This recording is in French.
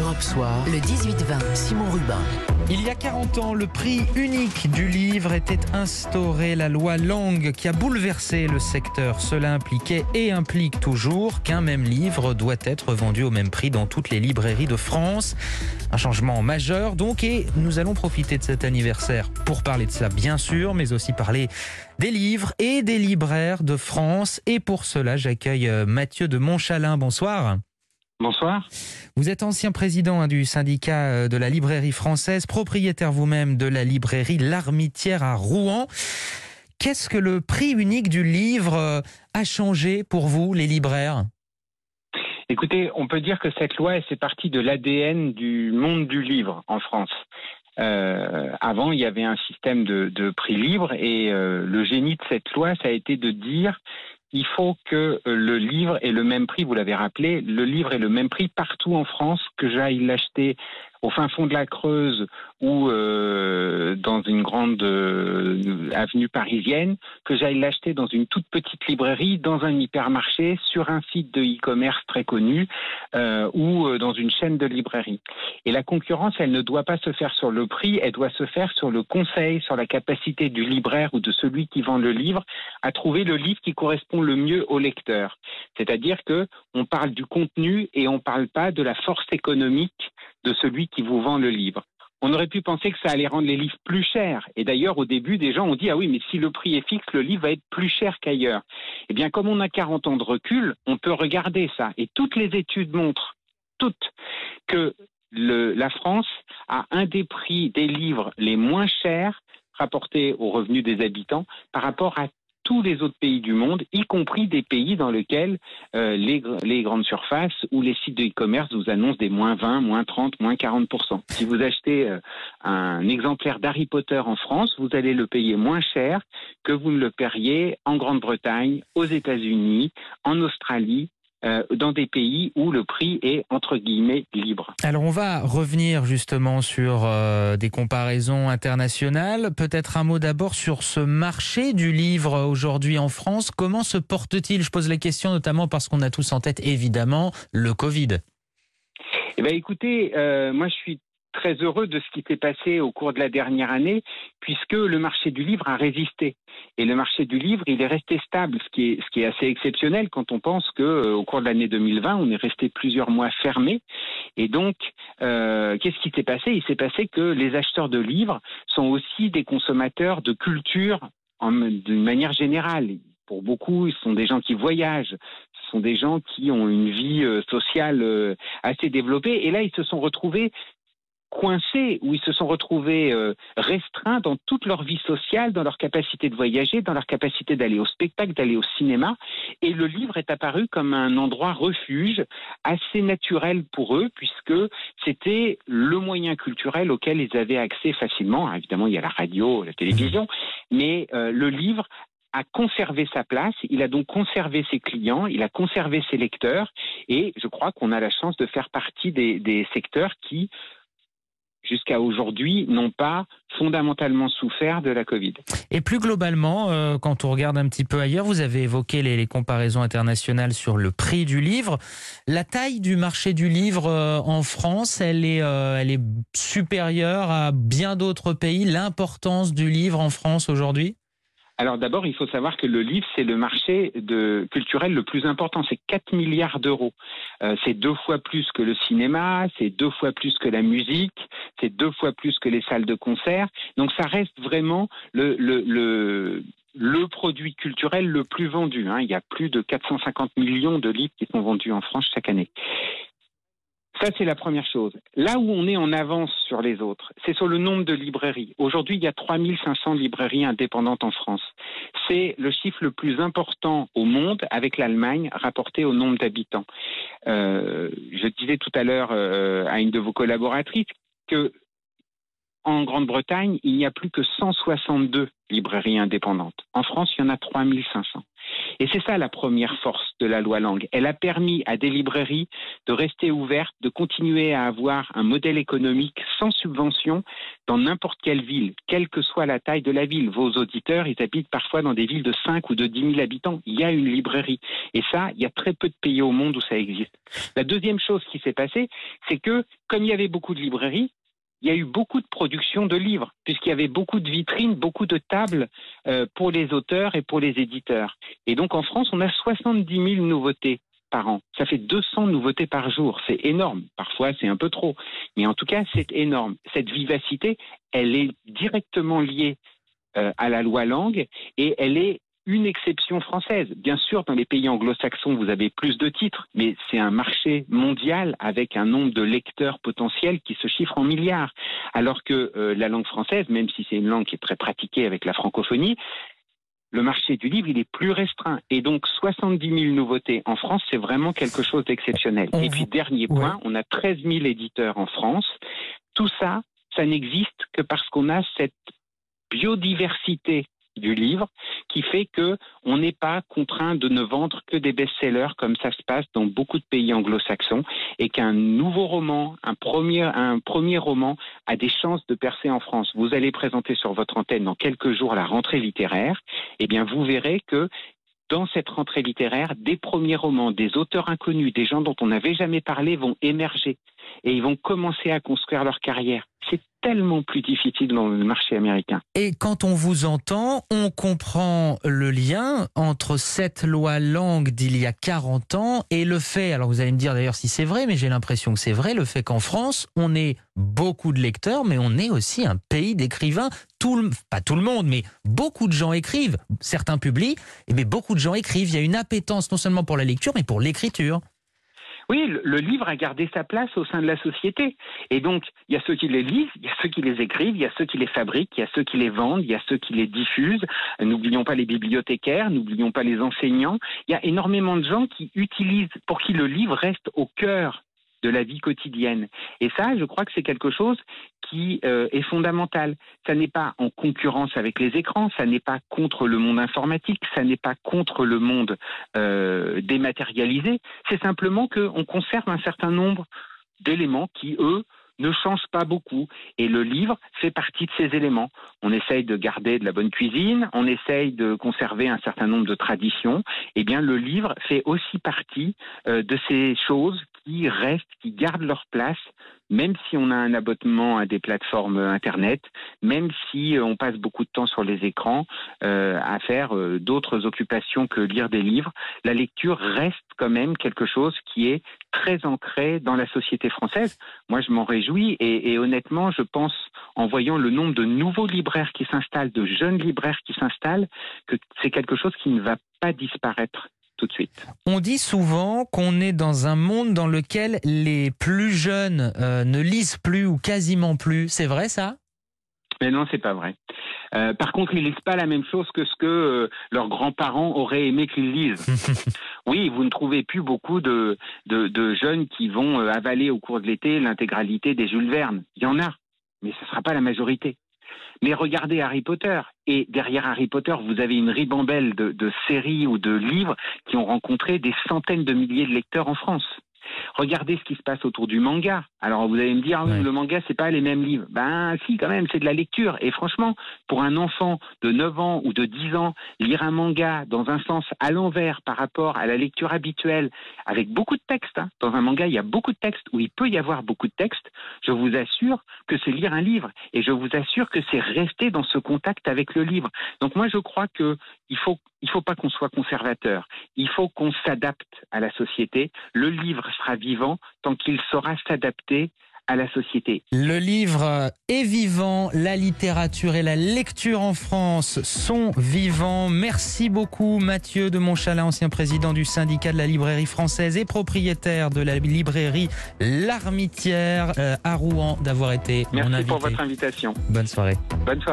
Europe Soir, le 18-20, Simon Rubin. Il y a 40 ans, le prix unique du livre était instauré, la loi Langue qui a bouleversé le secteur. Cela impliquait et implique toujours qu'un même livre doit être vendu au même prix dans toutes les librairies de France. Un changement majeur donc et nous allons profiter de cet anniversaire pour parler de ça bien sûr, mais aussi parler des livres et des libraires de France. Et pour cela, j'accueille euh, Mathieu de Montchalin. Bonsoir. Bonsoir. Vous êtes ancien président hein, du syndicat euh, de la librairie française, propriétaire vous-même de la librairie L'Armitière à Rouen. Qu'est-ce que le prix unique du livre euh, a changé pour vous, les libraires? Écoutez, on peut dire que cette loi, c'est partie de l'ADN du monde du livre en France. Euh, avant, il y avait un système de, de prix libre et le génie de cette loi, ça a été de dire il faut que euh, le livre ait le même prix, vous l'avez rappelé, le livre ait le même prix partout en France, que j'aille l'acheter au fin fond de la Creuse ou euh, dans une grande euh, avenue parisienne, que j'aille l'acheter dans une toute petite librairie, dans un hypermarché, sur un site de e-commerce très connu euh, ou euh, dans une chaîne de librairie. Et la concurrence, elle ne doit pas se faire sur le prix, elle doit se faire sur le conseil, sur la capacité du libraire ou de celui qui vend le livre à trouver le livre qui correspond le mieux au lecteur. C'est-à-dire que on parle du contenu et on ne parle pas de la force économique de celui qui vous vend le livre. On aurait pu penser que ça allait rendre les livres plus chers. Et d'ailleurs, au début, des gens ont dit, ah oui, mais si le prix est fixe, le livre va être plus cher qu'ailleurs. Eh bien, comme on a 40 ans de recul, on peut regarder ça. Et toutes les études montrent, toutes, que la France a un des prix des livres les moins chers rapportés aux revenus des habitants par rapport à tous les autres pays du monde, y compris des pays dans lesquels euh, les, grandes surfaces ou les sites de e-commerce vous annoncent des moins 20, moins 30, moins 40%. Si vous achetez euh, un exemplaire d'Harry Potter en France, vous allez le payer moins cher que vous ne le paieriez en Grande-Bretagne, aux États-Unis, en Australie euh, dans des pays où le prix est entre guillemets libre. Alors on va revenir justement sur euh, des comparaisons internationales. Peut-être un mot d'abord sur ce marché du livre aujourd'hui en France. Comment se porte-t-il? Je pose la question notamment parce qu'on a tous en tête évidemment le Covid. Eh bien, écoutez, euh, moi je suis très heureux de ce qui s'est passé au cours de la dernière année, puisque le marché du livre a résisté. Et le marché du livre, il est resté stable, ce qui est, ce qui est assez exceptionnel quand on pense que euh, au cours de l'année 2020, on est resté plusieurs mois fermé. Et donc, euh, qu'est-ce qui s'est passé? Il s'est passé que les acheteurs de livres sont aussi des consommateurs de culture d'une manière générale. Pour beaucoup, ce sont des gens qui voyagent, ce sont des gens qui ont une vie euh, sociale euh, assez développée. Et là, ils se sont retrouvés coincés, où ils se sont retrouvés euh, restreints dans toute leur vie sociale, dans leur capacité de voyager, dans leur capacité d'aller au spectacle, d'aller au cinéma. Et le livre est apparu comme un endroit refuge assez naturel pour eux, puisque c'était le moyen culturel auquel ils avaient accès facilement. Évidemment, il y a la radio, la télévision, mais euh, le livre a conservé sa place, il a donc conservé ses clients, il a conservé ses lecteurs, et je crois qu'on a la chance de faire partie des, des secteurs qui jusqu'à aujourd'hui, n'ont pas fondamentalement souffert de la Covid. Et plus globalement, euh, quand on regarde un petit peu ailleurs, vous avez évoqué les, comparaisons internationales sur le prix du livre. La taille du marché du livre euh, en France, elle est, euh, elle est supérieure à bien d'autres pays. L'importance du livre en France aujourd'hui? Alors d'abord, il faut savoir que le livre, c'est le marché culturel le plus important. C'est 4 milliards d'euros. Euh, c'est deux fois plus que le cinéma, c'est deux fois plus que la musique, c'est deux fois plus que les salles de concert. Donc ça reste vraiment le produit culturel le plus vendu. Hein. Il y a plus de 450 millions de livres qui sont vendus en France chaque année. Ça, c'est la première chose. Là où on est en avance sur les autres, c'est sur le nombre de librairies. Aujourd'hui, il y a 3500 librairies indépendantes en France. C'est le chiffre le plus important au monde avec l'Allemagne rapporté au nombre d'habitants. Euh, je disais tout à l'heure euh, à une de vos collaboratrices que en Grande-Bretagne, il n'y a plus que 162 librairies indépendantes. En France, il y en a 3500. Et c'est ça la première force de la loi Langue. Elle a permis à des librairies de rester ouvertes, de continuer à avoir un modèle économique sans subvention dans n'importe quelle ville, quelle que soit la taille de la ville. Vos auditeurs, ils habitent parfois dans des villes de 5 ou de 10 000 habitants. Il y a une librairie. Et ça, il y a très peu de pays au monde où ça existe. La deuxième chose qui s'est passée, c'est que comme il y avait beaucoup de librairies, il y a eu beaucoup de production de livres, puisqu'il y avait beaucoup de vitrines, beaucoup de tables euh, pour les auteurs et pour les éditeurs. Et donc en France, on a 70 000 nouveautés par an. Ça fait 200 nouveautés par jour. C'est énorme. Parfois, c'est un peu trop. Mais en tout cas, c'est énorme. Cette vivacité, elle est directement liée euh, à la loi langue et elle est une exception française. Bien sûr, dans les pays anglo-saxons, vous avez plus de titres, mais c'est un marché mondial avec un nombre de lecteurs potentiels qui se chiffre en milliards. Alors que euh, la langue française, même si c'est une langue qui est très pratiquée avec la francophonie, le marché du livre, il est plus restreint. Et donc, 70 000 nouveautés en France, c'est vraiment quelque chose d'exceptionnel. Et puis, dernier point, on a 13 000 éditeurs en France. Tout ça, ça n'existe que parce qu'on a cette biodiversité du livre qui fait que on n'est pas contraint de ne vendre que des best-sellers comme ça se passe dans beaucoup de pays anglo-saxons et qu'un nouveau roman, un premier, un premier roman a des chances de percer en France. Vous allez présenter sur votre antenne dans quelques jours la rentrée littéraire, et eh bien vous verrez que dans cette rentrée littéraire, des premiers romans, des auteurs inconnus, des gens dont on n'avait jamais parlé vont émerger et ils vont commencer à construire leur carrière. C'est tellement plus difficile dans le marché américain. Et quand on vous entend, on comprend le lien entre cette loi langue d'il y a 40 ans et le fait, alors vous allez me dire d'ailleurs si c'est vrai, mais j'ai l'impression que c'est vrai, le fait qu'en France, on ait beaucoup de lecteurs, mais on est aussi un pays d'écrivains. Tout pas tout le monde, mais beaucoup de gens écrivent. Certains publient, mais beaucoup de gens écrivent. Il y a une appétence non seulement pour la lecture, mais pour l'écriture. Oui, le, livre a gardé sa place au sein de la société. Et donc, il y a ceux qui les lisent, il y a ceux qui les écrivent, il y a ceux qui les fabriquent, il y a ceux qui les vendent, il y a ceux qui les diffusent. N'oublions pas les bibliothécaires, n'oublions pas les enseignants. Il y a énormément de gens qui utilisent, pour qui le livre reste au cœur de la vie quotidienne. Et ça, je crois que c'est quelque chose qui euh, est fondamental. Ça n'est pas en concurrence avec les écrans, ça n'est pas contre le monde informatique, ça n'est pas contre le monde euh, dématérialisé. C'est simplement qu'on conserve un certain nombre d'éléments qui, eux, ne change pas beaucoup. Et le livre fait partie de ces éléments. On essaye de garder de la bonne cuisine, on essaye de conserver un certain nombre de traditions. Eh bien, le livre fait aussi partie euh, de ces choses qui restent, qui gardent leur place, même si on a un abonnement à des plateformes Internet, même si euh, on passe beaucoup de temps sur les écrans euh, à faire d'autres occupations que lire des livres. La lecture reste quand même quelque chose qui est très ancré dans la société française. Moi, je m'en réjouis et, honnêtement, je pense, en voyant le nombre de nouveaux libraires qui s'installent, de jeunes libraires qui s'installent, que c'est quelque chose qui ne va pas disparaître tout de suite. On dit souvent qu'on est dans un monde dans lequel les plus jeunes euh, ne lisent plus ou quasiment plus. C'est vrai ça? Mais non, c'est pas vrai. Euh, par contre, ils lisent pas la même chose que ce que euh, leurs grands-parents auraient aimé qu'ils lisent. oui, vous ne trouvez plus beaucoup de, de, jeunes qui vont avaler au cours de l'été l'intégralité des Jules Verne. Il y en a, mais ce ne sera pas la majorité. Mais regardez Harry Potter. Et derrière Harry Potter, vous avez une ribambelle de, séries ou de livres qui ont rencontré des centaines de milliers de lecteurs en France. Regardez ce qui se passe autour du manga. Alors vous allez me dire, ah le manga, c'est pas les mêmes livres. Ben si, quand même, c'est de la lecture. Et franchement, pour un enfant de 9 ans ou de 10 ans, lire un manga dans un sens à l'envers par rapport à la lecture habituelle, avec beaucoup de textes. Hein. Dans un manga, il y a beaucoup de textes, où il peut y avoir beaucoup de textes. Je vous assure que c'est lire un livre. Et je vous assure que c'est rester dans ce contact avec le livre. Donc moi, je crois que il faut il faut pas qu'on soit conservateur. Il faut qu'on s'adapte à la société. Le livre sera vivant tant qu'il saura s'adapter à la société. Le livre est vivant, la littérature et la lecture en France sont vivants. Merci beaucoup Mathieu de Montchalin, ancien président du syndicat de la librairie française et propriétaire de la librairie L'Armitière euh, à Rouen d'avoir été Merci mon invité. pour votre invitation. Bonne soirée. Bonne soirée.